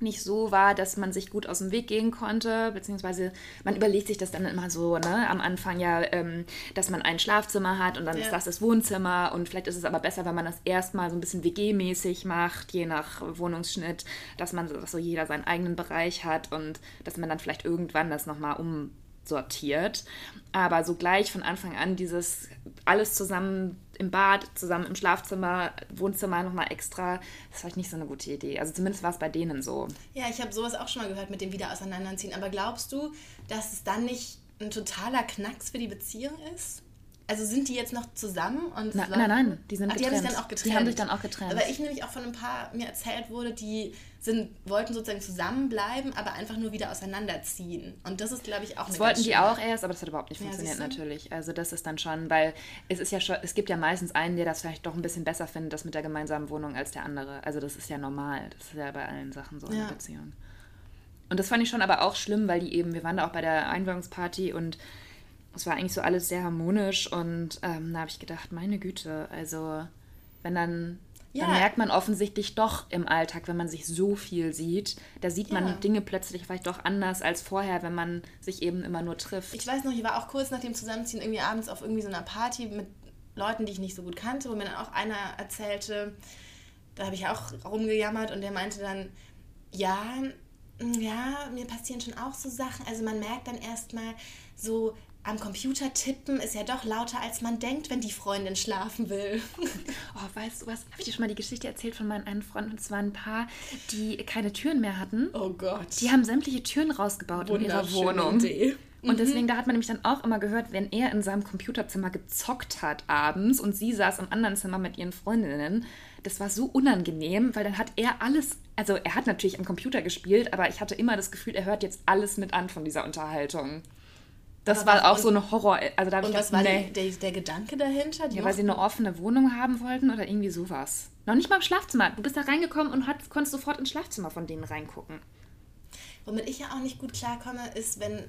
S2: nicht so war, dass man sich gut aus dem Weg gehen konnte, beziehungsweise man überlegt sich das dann immer so, ne, am Anfang ja, ähm, dass man ein Schlafzimmer hat und dann ja. ist das das Wohnzimmer und vielleicht ist es aber besser, wenn man das erstmal so ein bisschen WG-mäßig macht, je nach Wohnungsschnitt, dass man dass so jeder seinen eigenen Bereich hat und dass man dann vielleicht irgendwann das nochmal um sortiert. Aber so gleich von Anfang an dieses alles zusammen im Bad, zusammen im Schlafzimmer, Wohnzimmer nochmal extra, das ist vielleicht nicht so eine gute Idee. Also zumindest war es bei denen so.
S1: Ja, ich habe sowas auch schon mal gehört mit dem Wieder auseinanderziehen. Aber glaubst du, dass es dann nicht ein totaler Knacks für die Beziehung ist? Also sind die jetzt noch zusammen? Und
S2: Na, nein, nein, die sind
S1: Ach, getrennt. Die haben sich dann auch getrennt.
S2: Die haben sich dann auch getrennt.
S1: Aber ich nämlich auch von ein paar mir erzählt wurde, die sind, wollten sozusagen zusammenbleiben, aber einfach nur wieder auseinanderziehen. Und das ist, glaube ich, auch
S2: Das wollten die auch erst, aber das hat überhaupt nicht funktioniert ja, natürlich. Also das ist dann schon, weil es ist ja schon, es gibt ja meistens einen, der das vielleicht doch ein bisschen besser findet, das mit der gemeinsamen Wohnung als der andere. Also das ist ja normal. Das ist ja bei allen Sachen so in der Beziehung. Und das fand ich schon aber auch schlimm, weil die eben, wir waren da auch bei der Einweihungsparty und es war eigentlich so alles sehr harmonisch und ähm, da habe ich gedacht, meine Güte, also wenn dann, ja. dann merkt man offensichtlich doch im Alltag, wenn man sich so viel sieht, da sieht man ja. Dinge plötzlich vielleicht doch anders als vorher, wenn man sich eben immer nur trifft.
S1: Ich weiß noch, ich war auch kurz nach dem Zusammenziehen irgendwie abends auf irgendwie so einer Party mit Leuten, die ich nicht so gut kannte, wo mir dann auch einer erzählte, da habe ich auch rumgejammert und der meinte dann, ja, ja, mir passieren schon auch so Sachen. Also man merkt dann erstmal so, am Computer tippen ist ja doch lauter, als man denkt, wenn die Freundin schlafen will.
S2: Oh, weißt du was? Habe ich dir schon mal die Geschichte erzählt von meinen einen Freunden? Und zwar ein paar, die keine Türen mehr hatten.
S1: Oh Gott.
S2: Die haben sämtliche Türen rausgebaut in ihrer Wohnung. Idee. Und mhm. deswegen, da hat man nämlich dann auch immer gehört, wenn er in seinem Computerzimmer gezockt hat abends und sie saß im anderen Zimmer mit ihren Freundinnen, das war so unangenehm, weil dann hat er alles, also er hat natürlich am Computer gespielt, aber ich hatte immer das Gefühl, er hört jetzt alles mit an von dieser Unterhaltung. Das war auch so eine Horror. Also da
S1: und was war nee. der, der, Gedanke dahinter?
S2: ja, weil sie eine offene Wohnung haben wollten oder irgendwie sowas. Noch nicht mal im Schlafzimmer. Du bist da reingekommen und hat, konntest sofort ins Schlafzimmer von denen reingucken.
S1: Womit ich ja auch nicht gut klarkomme, ist, wenn,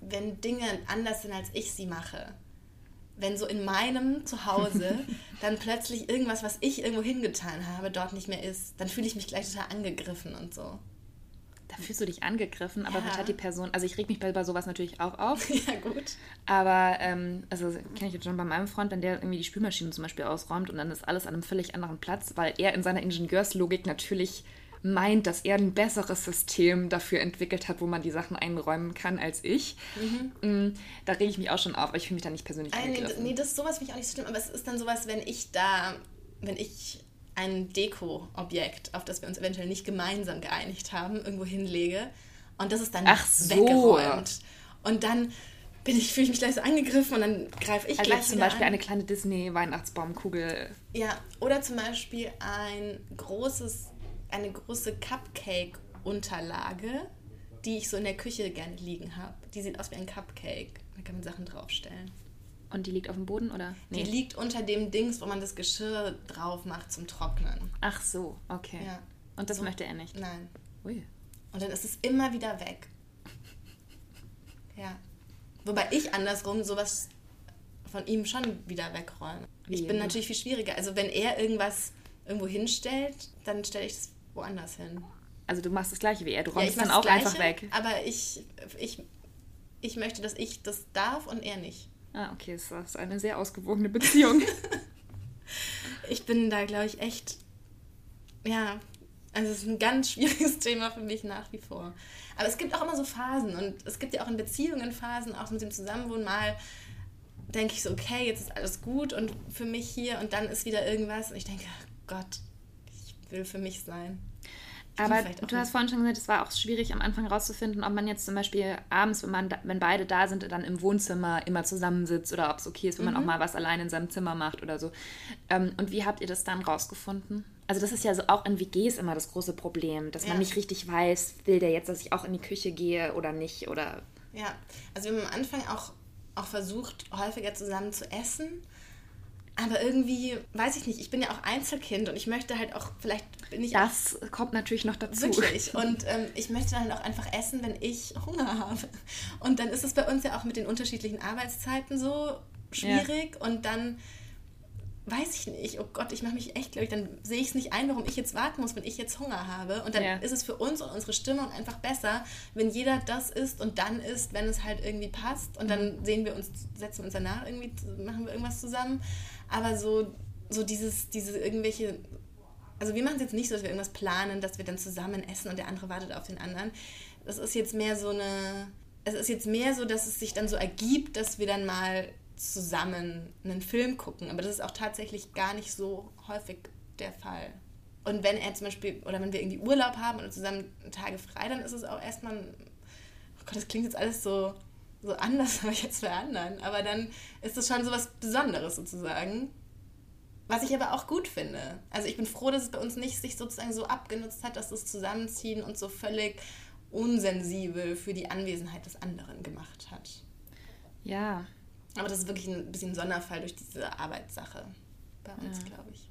S1: wenn Dinge anders sind, als ich sie mache. Wenn so in meinem Zuhause dann plötzlich irgendwas, was ich irgendwo hingetan habe, dort nicht mehr ist, dann fühle ich mich gleich total angegriffen und so
S2: da fühlst du dich angegriffen, aber ja. hat die Person, also ich reg mich bei, bei sowas natürlich auch auf.
S1: ja, gut.
S2: Aber, ähm, also kenne ich jetzt schon bei meinem Freund, wenn der irgendwie die Spülmaschine zum Beispiel ausräumt und dann ist alles an einem völlig anderen Platz, weil er in seiner Ingenieurslogik natürlich meint, dass er ein besseres System dafür entwickelt hat, wo man die Sachen einräumen kann als ich. Mhm. Mm, da rege ich mich auch schon auf, aber ich fühle mich da nicht persönlich
S1: angegriffen. Nee, das sowas finde ich auch nicht so schlimm, aber es ist dann sowas, wenn ich da, wenn ich ein Deko-Objekt, auf das wir uns eventuell nicht gemeinsam geeinigt haben, irgendwo hinlege und das ist dann Ach so. weggeräumt. Und dann bin ich, fühle ich mich gleich so angegriffen und dann greife ich
S2: also
S1: gleich
S2: zum Beispiel an. eine kleine Disney-Weihnachtsbaumkugel.
S1: Ja, oder zum Beispiel ein großes, eine große Cupcake-Unterlage, die ich so in der Küche gerne liegen habe. Die sieht aus wie ein Cupcake. Da kann man Sachen draufstellen.
S2: Und die liegt auf dem Boden, oder?
S1: Nee. Die liegt unter dem Dings, wo man das Geschirr drauf macht zum Trocknen.
S2: Ach so, okay. Ja. Und das so, möchte er nicht?
S1: Nein. Ui. Und dann ist es immer wieder weg. Ja. Wobei ich andersrum sowas von ihm schon wieder wegräume. Wie ich bin natürlich viel schwieriger. Also wenn er irgendwas irgendwo hinstellt, dann stelle ich es woanders hin.
S2: Also du machst das gleiche wie er, du räumst ja, es dann auch Gleiche, einfach weg.
S1: Aber ich, ich, ich möchte, dass ich das darf und er nicht.
S2: Ah, okay, das ist eine sehr ausgewogene Beziehung.
S1: ich bin da, glaube ich, echt, ja, also es ist ein ganz schwieriges Thema für mich nach wie vor. Aber es gibt auch immer so Phasen und es gibt ja auch in Beziehungen Phasen, auch mit dem Zusammenwohnen mal denke ich so, okay, jetzt ist alles gut und für mich hier und dann ist wieder irgendwas und ich denke, Gott, ich will für mich sein.
S2: Aber du hast vorhin schon gesagt, es war auch schwierig am Anfang rauszufinden, ob man jetzt zum Beispiel abends, wenn, man wenn beide da sind, dann im Wohnzimmer immer zusammensitzt oder ob es okay ist, wenn mhm. man auch mal was allein in seinem Zimmer macht oder so. Ähm, und wie habt ihr das dann rausgefunden? Also das ist ja so auch in WGs immer das große Problem, dass ja. man nicht richtig weiß, will der jetzt, dass ich auch in die Küche gehe oder nicht oder...
S1: Ja, also wir haben am Anfang auch, auch versucht, häufiger zusammen zu essen aber irgendwie, weiß ich nicht, ich bin ja auch Einzelkind und ich möchte halt auch, vielleicht bin ich.
S2: Das auch, kommt natürlich noch dazu.
S1: Wirklich. Und ähm, ich möchte dann auch einfach essen, wenn ich Hunger habe. Und dann ist es bei uns ja auch mit den unterschiedlichen Arbeitszeiten so schwierig. Ja. Und dann weiß ich nicht, oh Gott, ich mache mich echt, glaube ich, dann sehe ich es nicht ein, warum ich jetzt warten muss, wenn ich jetzt Hunger habe. Und dann ja. ist es für uns und unsere Stimmung einfach besser, wenn jeder das isst und dann isst, wenn es halt irgendwie passt. Und dann mhm. sehen wir uns, setzen wir uns danach irgendwie, machen wir irgendwas zusammen. Aber so, so dieses, diese irgendwelche, also wir machen es jetzt nicht so, dass wir irgendwas planen, dass wir dann zusammen essen und der andere wartet auf den anderen. Das ist jetzt mehr so eine, es ist jetzt mehr so, dass es sich dann so ergibt, dass wir dann mal zusammen einen Film gucken. Aber das ist auch tatsächlich gar nicht so häufig der Fall. Und wenn er zum Beispiel, oder wenn wir irgendwie Urlaub haben oder zusammen Tage frei, dann ist es auch erstmal, oh Gott, das klingt jetzt alles so, so anders als jetzt für anderen. Aber dann ist es schon so was Besonderes sozusagen. Was ich aber auch gut finde. Also ich bin froh, dass es bei uns nicht sich sozusagen so abgenutzt hat, dass das Zusammenziehen uns so völlig unsensibel für die Anwesenheit des anderen gemacht hat.
S2: Ja,
S1: aber das ist wirklich ein bisschen ein Sonderfall durch diese Arbeitssache bei uns, ja. glaube ich.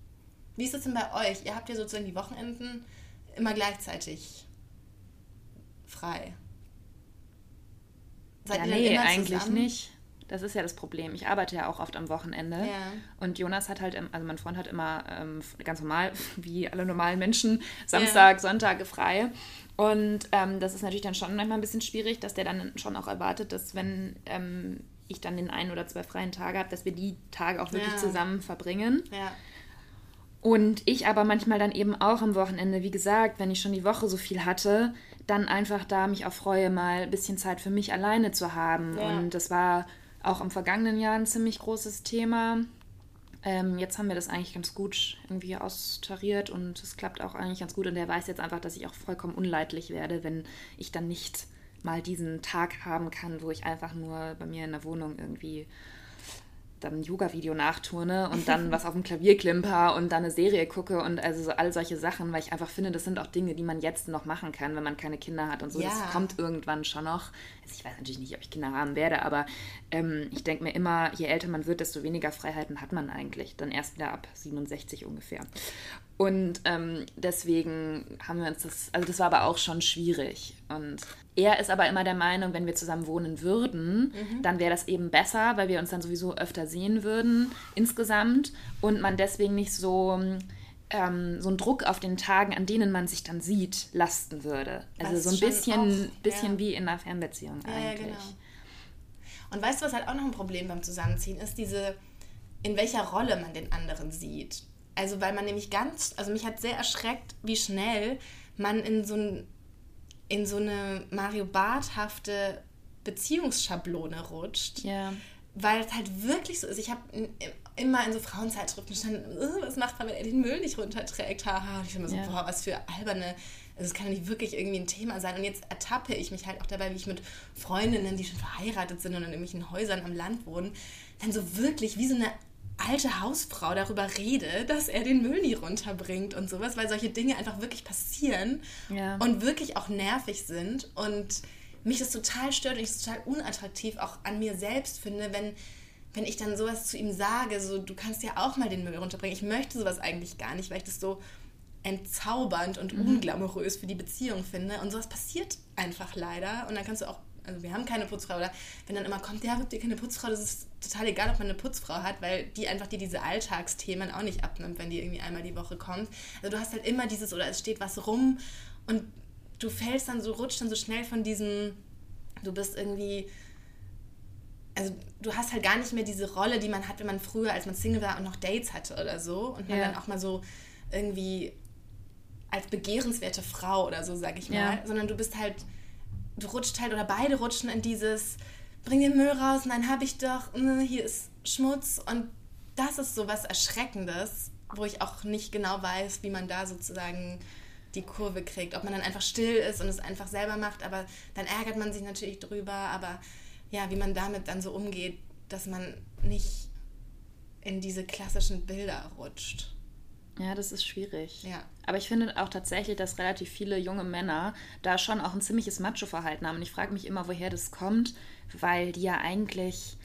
S1: Wie ist es denn bei euch? Ihr habt ja sozusagen die Wochenenden immer gleichzeitig frei.
S2: Seid ja, nee, eigentlich nicht. Das ist ja das Problem. Ich arbeite ja auch oft am Wochenende. Ja. Und Jonas hat halt, also mein Freund hat immer ähm, ganz normal, wie alle normalen Menschen, Samstag, ja. Sonntage frei. Und ähm, das ist natürlich dann schon manchmal ein bisschen schwierig, dass der dann schon auch erwartet, dass wenn ähm, ich dann den einen oder zwei freien Tage habe, dass wir die Tage auch wirklich ja. zusammen verbringen. Ja. Und ich aber manchmal dann eben auch am Wochenende, wie gesagt, wenn ich schon die Woche so viel hatte, dann einfach da mich auch freue, mal ein bisschen Zeit für mich alleine zu haben. Ja. Und das war auch im vergangenen Jahr ein ziemlich großes Thema. Ähm, jetzt haben wir das eigentlich ganz gut irgendwie austariert und es klappt auch eigentlich ganz gut. Und der weiß jetzt einfach, dass ich auch vollkommen unleidlich werde, wenn ich dann nicht mal diesen Tag haben kann, wo ich einfach nur bei mir in der Wohnung irgendwie dann ein Yoga-Video nachturne und dann was auf dem Klavier klimper und dann eine Serie gucke und also so all solche Sachen, weil ich einfach finde, das sind auch Dinge, die man jetzt noch machen kann, wenn man keine Kinder hat und so. Ja. Das kommt irgendwann schon noch. Also ich weiß natürlich nicht, ob ich Kinder haben werde, aber ähm, ich denke mir immer, je älter man wird, desto weniger Freiheiten hat man eigentlich. Dann erst wieder ab 67 ungefähr. Und ähm, deswegen haben wir uns das, also das war aber auch schon schwierig. Und er ist aber immer der Meinung, wenn wir zusammen wohnen würden, mhm. dann wäre das eben besser, weil wir uns dann sowieso öfter sehen würden insgesamt und man deswegen nicht so, ähm, so einen Druck auf den Tagen, an denen man sich dann sieht, lasten würde. Also das so ein bisschen, auch, bisschen ja. wie in einer Fernbeziehung ja, eigentlich. Ja, genau.
S1: Und weißt du, was halt auch noch ein Problem beim Zusammenziehen ist, diese, in welcher Rolle man den anderen sieht. Also weil man nämlich ganz, also mich hat sehr erschreckt, wie schnell man in so, ein, in so eine Mario Barth-hafte Beziehungsschablone rutscht. Ja. Weil es halt wirklich so ist. Ich habe immer in so Frauenzeitschriften standen, was macht man, wenn er den Müll nicht runterträgt? Haha. Und ich immer so, ja. boah, was für alberne also es kann nicht wirklich irgendwie ein Thema sein. Und jetzt ertappe ich mich halt auch dabei, wie ich mit Freundinnen, die schon verheiratet sind und in irgendwelchen Häusern am Land wohnen, dann so wirklich wie so eine alte Hausfrau darüber rede, dass er den Müll nie runterbringt und sowas, weil solche Dinge einfach wirklich passieren ja. und wirklich auch nervig sind. Und mich das total stört und ich es total unattraktiv auch an mir selbst finde, wenn, wenn ich dann sowas zu ihm sage, so du kannst ja auch mal den Müll runterbringen. Ich möchte sowas eigentlich gar nicht, weil ich das so entzaubernd und mhm. unglamourös für die Beziehung finde. Und sowas passiert einfach leider. Und dann kannst du auch, also wir haben keine Putzfrau, oder wenn dann immer kommt, ja, habt ihr keine Putzfrau, das ist total egal, ob man eine Putzfrau hat, weil die einfach dir diese Alltagsthemen auch nicht abnimmt, wenn die irgendwie einmal die Woche kommt. Also du hast halt immer dieses, oder es steht was rum und du fällst dann so, rutscht dann so schnell von diesem, du bist irgendwie also du hast halt gar nicht mehr diese Rolle, die man hat, wenn man früher, als man Single war und noch Dates hatte oder so und man ja. dann auch mal so irgendwie als begehrenswerte Frau oder so, sag ich mal, ja. sondern du bist halt, du rutscht halt oder beide rutschen in dieses, bring den Müll raus, nein, hab ich doch, ne, hier ist Schmutz. Und das ist so was Erschreckendes, wo ich auch nicht genau weiß, wie man da sozusagen die Kurve kriegt, ob man dann einfach still ist und es einfach selber macht, aber dann ärgert man sich natürlich drüber, aber ja, wie man damit dann so umgeht, dass man nicht in diese klassischen Bilder rutscht.
S2: Ja, das ist schwierig. Ja. Aber ich finde auch tatsächlich, dass relativ viele junge Männer da schon auch ein ziemliches Macho-Verhalten haben. Und ich frage mich immer, woher das kommt, weil die ja eigentlich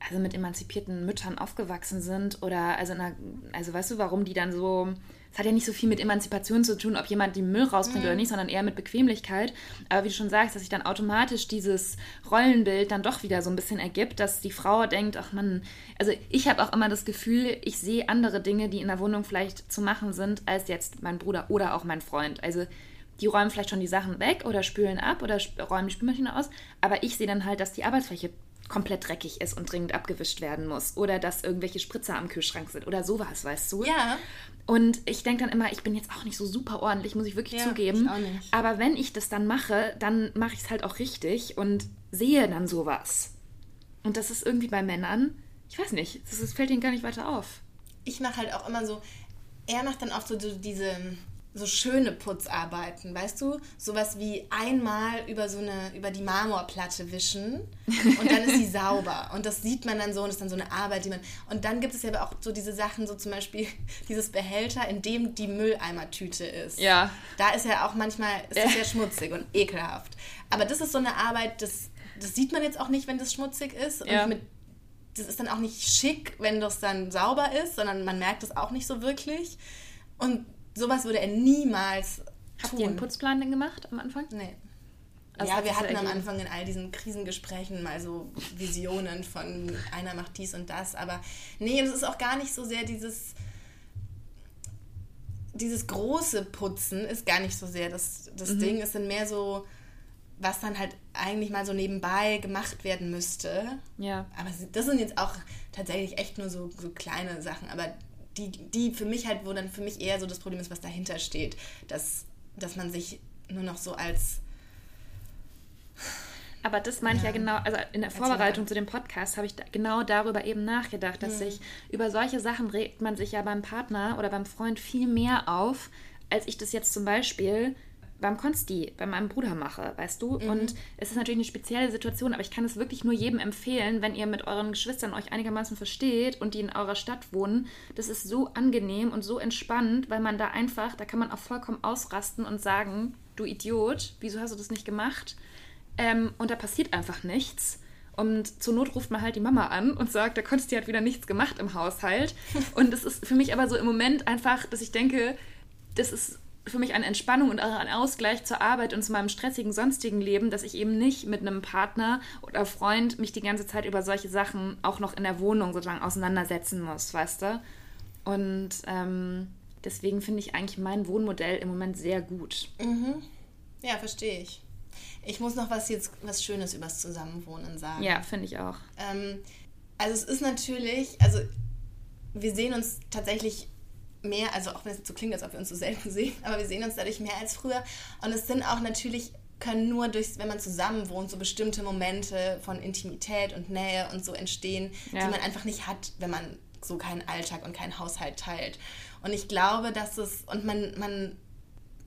S2: also mit emanzipierten Müttern aufgewachsen sind oder also, einer, also weißt du, warum die dann so es hat ja nicht so viel mit Emanzipation zu tun, ob jemand den Müll rausbringt mhm. oder nicht, sondern eher mit Bequemlichkeit. Aber wie du schon sagst, dass sich dann automatisch dieses Rollenbild dann doch wieder so ein bisschen ergibt, dass die Frau denkt, ach man, also ich habe auch immer das Gefühl, ich sehe andere Dinge, die in der Wohnung vielleicht zu machen sind, als jetzt mein Bruder oder auch mein Freund. Also die räumen vielleicht schon die Sachen weg oder spülen ab oder räumen die Spülmaschine aus, aber ich sehe dann halt, dass die Arbeitsfläche komplett dreckig ist und dringend abgewischt werden muss. Oder dass irgendwelche Spritzer am Kühlschrank sind oder sowas, weißt du? Ja. Und ich denke dann immer, ich bin jetzt auch nicht so super ordentlich, muss ich wirklich ja, zugeben. Ich auch nicht. Aber wenn ich das dann mache, dann mache ich es halt auch richtig und sehe dann sowas. Und das ist irgendwie bei Männern, ich weiß nicht, das, das fällt ihnen gar nicht weiter auf.
S1: Ich mache halt auch immer so, er macht dann oft so diese so schöne Putzarbeiten, weißt du? Sowas wie einmal über so eine, über die Marmorplatte wischen und dann ist sie sauber. Und das sieht man dann so und ist dann so eine Arbeit, die man. Und dann gibt es ja aber auch so diese Sachen, so zum Beispiel dieses Behälter, in dem die Mülleimertüte ist. Ja. Da ist ja auch manchmal, ist das ja schmutzig und ekelhaft. Aber das ist so eine Arbeit, das, das sieht man jetzt auch nicht, wenn das schmutzig ist. Und ja. mit das ist dann auch nicht schick, wenn das dann sauber ist, sondern man merkt das auch nicht so wirklich. Und sowas würde er niemals
S2: Habt tun. ihr einen Putzplan denn gemacht am Anfang? Nee.
S1: Also ja, wir hatten am Anfang in all diesen Krisengesprächen mal so Visionen von einer macht dies und das, aber nee, es ist auch gar nicht so sehr dieses dieses große Putzen ist gar nicht so sehr das, das mhm. Ding. Es sind mehr so, was dann halt eigentlich mal so nebenbei gemacht werden müsste. Ja. Aber das sind jetzt auch tatsächlich echt nur so, so kleine Sachen. Aber die, die für mich halt, wo dann für mich eher so das Problem ist, was dahinter steht, dass, dass man sich nur noch so als
S2: aber das meine ja. ich ja genau, also in der Vorbereitung zu dem Podcast habe ich da genau darüber eben nachgedacht, dass mhm. sich über solche Sachen regt man sich ja beim Partner oder beim Freund viel mehr auf, als ich das jetzt zum Beispiel beim Konsti, bei meinem Bruder mache, weißt du? Mhm. Und es ist natürlich eine spezielle Situation, aber ich kann es wirklich nur jedem empfehlen, wenn ihr mit euren Geschwistern euch einigermaßen versteht und die in eurer Stadt wohnen. Das ist so angenehm und so entspannt, weil man da einfach, da kann man auch vollkommen ausrasten und sagen, du Idiot, wieso hast du das nicht gemacht? Ähm, und da passiert einfach nichts. Und zur Not ruft man halt die Mama an und sagt, der Konsti hat wieder nichts gemacht im Haushalt. Und das ist für mich aber so im Moment einfach, dass ich denke, das ist für mich eine Entspannung und auch ein Ausgleich zur Arbeit und zu meinem stressigen sonstigen Leben, dass ich eben nicht mit einem Partner oder Freund mich die ganze Zeit über solche Sachen auch noch in der Wohnung sozusagen auseinandersetzen muss, weißt du? Und ähm, deswegen finde ich eigentlich mein Wohnmodell im Moment sehr gut.
S1: Mhm. Ja, verstehe ich. Ich muss noch was jetzt was Schönes übers Zusammenwohnen sagen.
S2: Ja, finde ich auch.
S1: Ähm, also es ist natürlich, also wir sehen uns tatsächlich mehr, also auch wenn es so klingt, als ob wir uns so selten sehen, aber wir sehen uns dadurch mehr als früher. Und es sind auch natürlich, können nur durch, wenn man zusammen wohnt, so bestimmte Momente von Intimität und Nähe und so entstehen, ja. die man einfach nicht hat, wenn man so keinen Alltag und keinen Haushalt teilt. Und ich glaube, dass es, und man, man,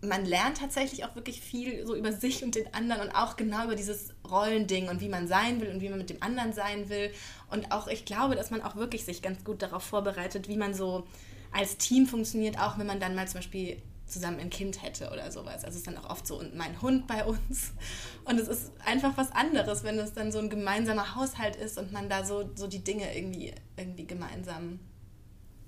S1: man lernt tatsächlich auch wirklich viel so über sich und den anderen und auch genau über dieses Rollending und wie man sein will und wie man mit dem anderen sein will. Und auch, ich glaube, dass man auch wirklich sich ganz gut darauf vorbereitet, wie man so als Team funktioniert, auch wenn man dann mal zum Beispiel zusammen ein Kind hätte oder sowas. Also es ist dann auch oft so, und mein Hund bei uns. Und es ist einfach was anderes, wenn es dann so ein gemeinsamer Haushalt ist und man da so, so die Dinge irgendwie, irgendwie gemeinsam,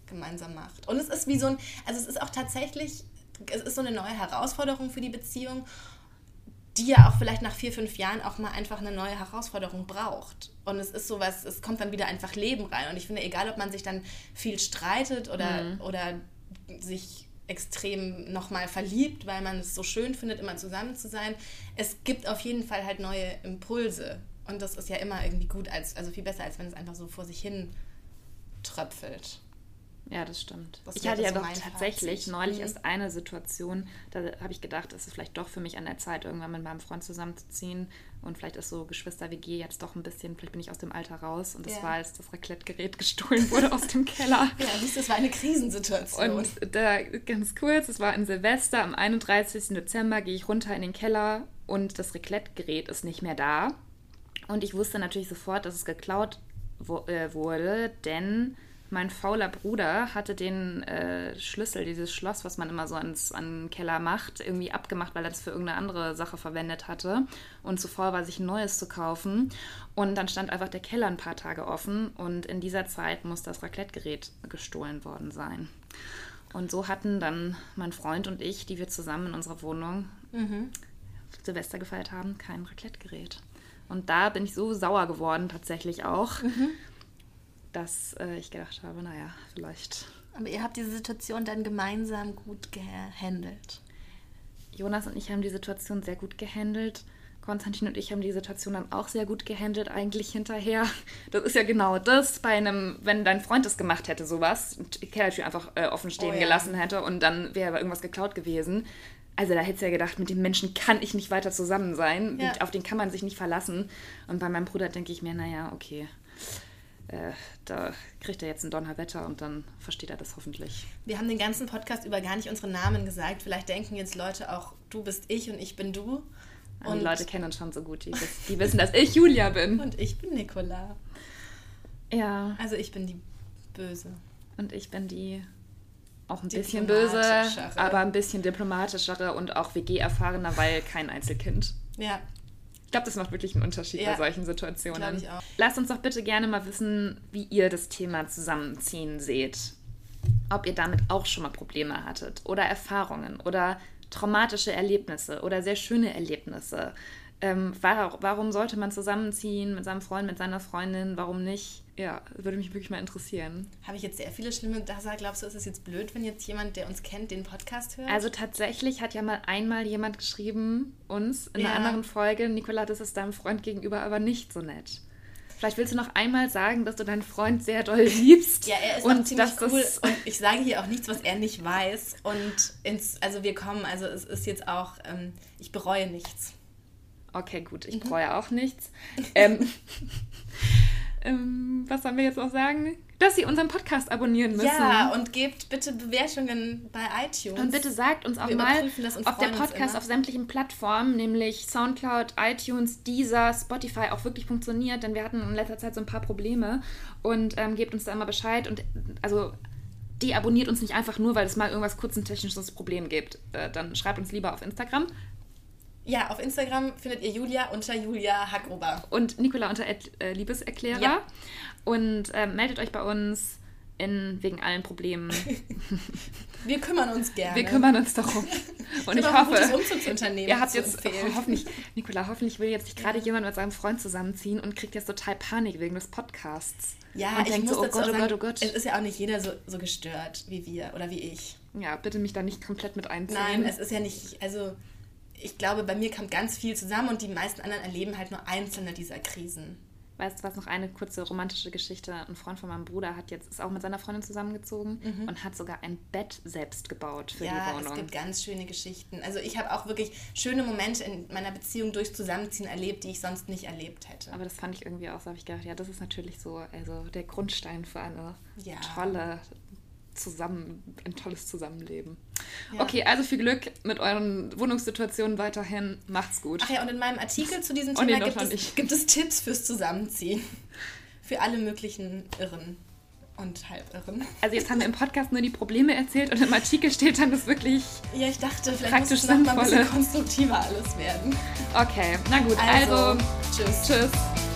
S1: gemeinsam macht. Und es ist wie so ein, also es ist auch tatsächlich, es ist so eine neue Herausforderung für die Beziehung, die ja auch vielleicht nach vier, fünf Jahren auch mal einfach eine neue Herausforderung braucht. Und es ist sowas, es kommt dann wieder einfach Leben rein. Und ich finde, egal ob man sich dann viel streitet oder, mhm. oder sich extrem nochmal verliebt, weil man es so schön findet, immer zusammen zu sein. Es gibt auf jeden Fall halt neue Impulse. Und das ist ja immer irgendwie gut, als, also viel besser, als wenn es einfach so vor sich hin tröpfelt.
S2: Ja, das stimmt. Das ich hatte ja doch tatsächlich Fazit. neulich mhm. erst eine Situation, da habe ich gedacht, es ist vielleicht doch für mich an der Zeit, irgendwann mit meinem Freund zusammenzuziehen. Und vielleicht ist so Geschwister-WG jetzt doch ein bisschen, vielleicht bin ich aus dem Alter raus. Und das ja. war, als das Raclette-Gerät gestohlen wurde aus dem Keller.
S1: Ja, siehst das war eine Krisensituation.
S2: Und da ganz kurz, es war ein Silvester, am 31. Dezember gehe ich runter in den Keller und das Raclette-Gerät ist nicht mehr da. Und ich wusste natürlich sofort, dass es geklaut äh, wurde, denn mein fauler Bruder hatte den äh, Schlüssel, dieses Schloss, was man immer so ans, an den Keller macht, irgendwie abgemacht, weil er das für irgendeine andere Sache verwendet hatte und zu faul war, sich ein neues zu kaufen. Und dann stand einfach der Keller ein paar Tage offen und in dieser Zeit muss das Raclette-Gerät gestohlen worden sein. Und so hatten dann mein Freund und ich, die wir zusammen in unserer Wohnung mhm. Silvester gefeiert haben, kein Raclette-Gerät. Und da bin ich so sauer geworden, tatsächlich auch. Mhm dass äh, ich gedacht habe, naja, vielleicht.
S1: Aber ihr habt diese Situation dann gemeinsam gut gehandelt.
S2: Jonas und ich haben die Situation sehr gut gehandelt. Konstantin und ich haben die Situation dann auch sehr gut gehandelt, eigentlich hinterher. Das ist ja genau das, bei einem, wenn dein Freund das gemacht hätte, sowas, die Kellertür einfach äh, offen stehen oh, ja. gelassen hätte und dann wäre irgendwas geklaut gewesen. Also da hättest du ja gedacht, mit dem Menschen kann ich nicht weiter zusammen sein. Ja. Auf den kann man sich nicht verlassen. Und bei meinem Bruder denke ich mir, naja, okay äh, da kriegt er jetzt ein Donnerwetter und dann versteht er das hoffentlich.
S1: Wir haben den ganzen Podcast über gar nicht unsere Namen gesagt. Vielleicht denken jetzt Leute auch, du bist ich und ich bin du.
S2: Und die Leute kennen uns schon so gut, die, die wissen, dass ich Julia bin.
S1: Und ich bin Nicola.
S2: Ja.
S1: Also ich bin die Böse.
S2: Und ich bin die auch ein bisschen böse, aber ein bisschen diplomatischere und auch WG-erfahrener, weil kein Einzelkind.
S1: Ja,
S2: ich glaube, das macht wirklich einen Unterschied ja, bei solchen Situationen. Lasst uns doch bitte gerne mal wissen, wie ihr das Thema Zusammenziehen seht. Ob ihr damit auch schon mal Probleme hattet oder Erfahrungen oder traumatische Erlebnisse oder sehr schöne Erlebnisse. Ähm, warum sollte man zusammenziehen mit seinem Freund, mit seiner Freundin? Warum nicht? Ja, würde mich wirklich mal interessieren.
S1: Habe ich jetzt sehr viele schlimme Sachen. Glaubst du, ist es jetzt blöd, wenn jetzt jemand, der uns kennt, den Podcast hört?
S2: Also tatsächlich hat ja mal einmal jemand geschrieben, uns in ja. einer anderen Folge, Nicola, das ist deinem Freund gegenüber aber nicht so nett. Vielleicht willst du noch einmal sagen, dass du deinen Freund sehr doll liebst.
S1: ja, er ist und auch ziemlich cool. Und ich sage hier auch nichts, was er nicht weiß. Und ins, also wir kommen, also es ist jetzt auch, ähm, ich bereue nichts.
S2: Okay, gut, ich mhm. auch nichts. ähm, ähm, was sollen wir jetzt noch sagen? Dass Sie unseren Podcast abonnieren müssen.
S1: Ja, und gebt bitte Bewertungen bei iTunes.
S2: Und bitte sagt uns auch wir mal, ob der Podcast auf sämtlichen Plattformen, nämlich Soundcloud, iTunes, Deezer, Spotify, auch wirklich funktioniert. Denn wir hatten in letzter Zeit so ein paar Probleme. Und ähm, gebt uns da immer Bescheid. Und also deabonniert uns nicht einfach nur, weil es mal irgendwas kurz ein technisches Problem gibt. Äh, dann schreibt uns lieber auf Instagram.
S1: Ja, auf Instagram findet ihr Julia unter Julia Hackrober.
S2: Und Nicola unter äh, Liebeserklärer. Ja. Und äh, meldet euch bei uns in, wegen allen Problemen.
S1: Wir kümmern uns gerne.
S2: Wir kümmern uns darum. Und ich hoffe,
S1: ihr
S2: habt jetzt oh, hoffentlich, Nicola, hoffentlich will jetzt nicht gerade jemand mit seinem Freund zusammenziehen und kriegt jetzt total Panik wegen des Podcasts.
S1: Ja, und ich denkt muss so, oh Gott, oh Gott, oh Gott. Es ist ja auch nicht jeder so, so gestört wie wir oder wie ich.
S2: Ja, bitte mich da nicht komplett mit einziehen.
S1: Nein, es ist ja nicht, also ich glaube, bei mir kommt ganz viel zusammen und die meisten anderen erleben halt nur einzelne dieser Krisen.
S2: Weißt du was, noch eine kurze romantische Geschichte. Ein Freund von meinem Bruder hat jetzt, ist auch mit seiner Freundin zusammengezogen mhm. und hat sogar ein Bett selbst gebaut für ja, die Wohnung. Ja,
S1: es gibt ganz schöne Geschichten. Also ich habe auch wirklich schöne Momente in meiner Beziehung durch Zusammenziehen erlebt, die ich sonst nicht erlebt hätte.
S2: Aber das fand ich irgendwie auch so, habe ich gedacht, ja, das ist natürlich so, also der Grundstein für eine ja. tolle, zusammen, ein tolles Zusammenleben. Ja. Okay, also viel Glück mit euren Wohnungssituationen weiterhin. Macht's gut.
S1: Ach ja, und in meinem Artikel zu diesem oh, Thema nee, gibt, es, gibt es Tipps fürs Zusammenziehen. Für alle möglichen Irren und Halbirren.
S2: Also jetzt haben wir im Podcast nur die Probleme erzählt und im Artikel steht dann das wirklich
S1: Ja, ich dachte, vielleicht muss es noch mal ein bisschen konstruktiver alles werden.
S2: Okay, na gut. Also, also tschüss. Tschüss.